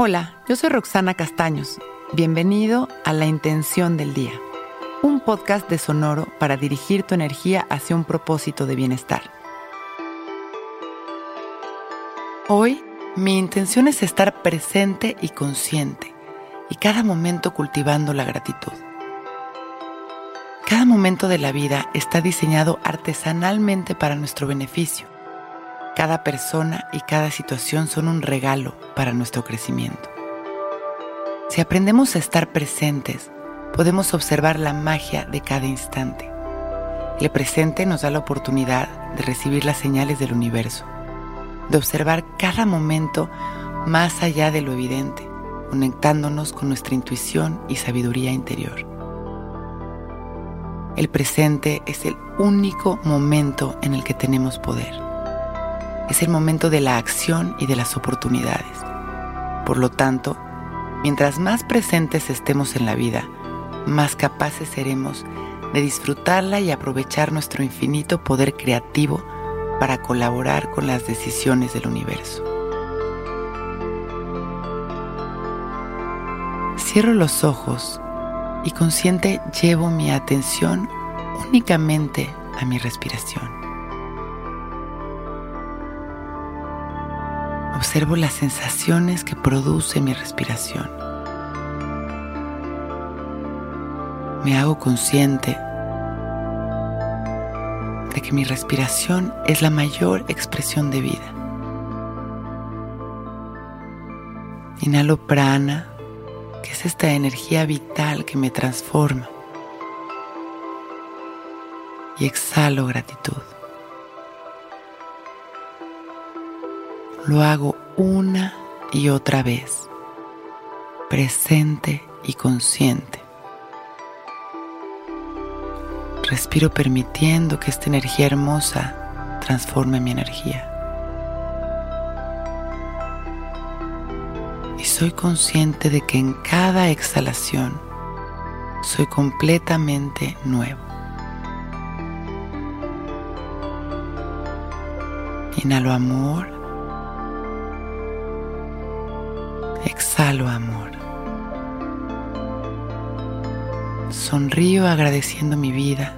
Hola, yo soy Roxana Castaños. Bienvenido a La Intención del Día, un podcast de Sonoro para dirigir tu energía hacia un propósito de bienestar. Hoy, mi intención es estar presente y consciente, y cada momento cultivando la gratitud. Cada momento de la vida está diseñado artesanalmente para nuestro beneficio cada persona y cada situación son un regalo para nuestro crecimiento. Si aprendemos a estar presentes, podemos observar la magia de cada instante. El presente nos da la oportunidad de recibir las señales del universo, de observar cada momento más allá de lo evidente, conectándonos con nuestra intuición y sabiduría interior. El presente es el único momento en el que tenemos poder es el momento de la acción y de las oportunidades. Por lo tanto, mientras más presentes estemos en la vida, más capaces seremos de disfrutarla y aprovechar nuestro infinito poder creativo para colaborar con las decisiones del universo. Cierro los ojos y consciente llevo mi atención únicamente a mi respiración. Observo las sensaciones que produce mi respiración. Me hago consciente de que mi respiración es la mayor expresión de vida. Inhalo prana, que es esta energía vital que me transforma. Y exhalo gratitud. Lo hago una y otra vez, presente y consciente. Respiro permitiendo que esta energía hermosa transforme mi energía. Y soy consciente de que en cada exhalación soy completamente nuevo. Inhalo amor Exhalo amor. Sonrío agradeciendo mi vida.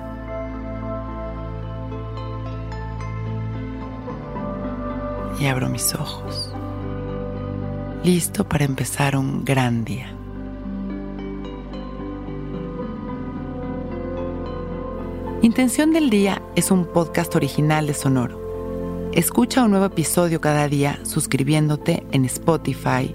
Y abro mis ojos. Listo para empezar un gran día. Intención del Día es un podcast original de Sonoro. Escucha un nuevo episodio cada día suscribiéndote en Spotify,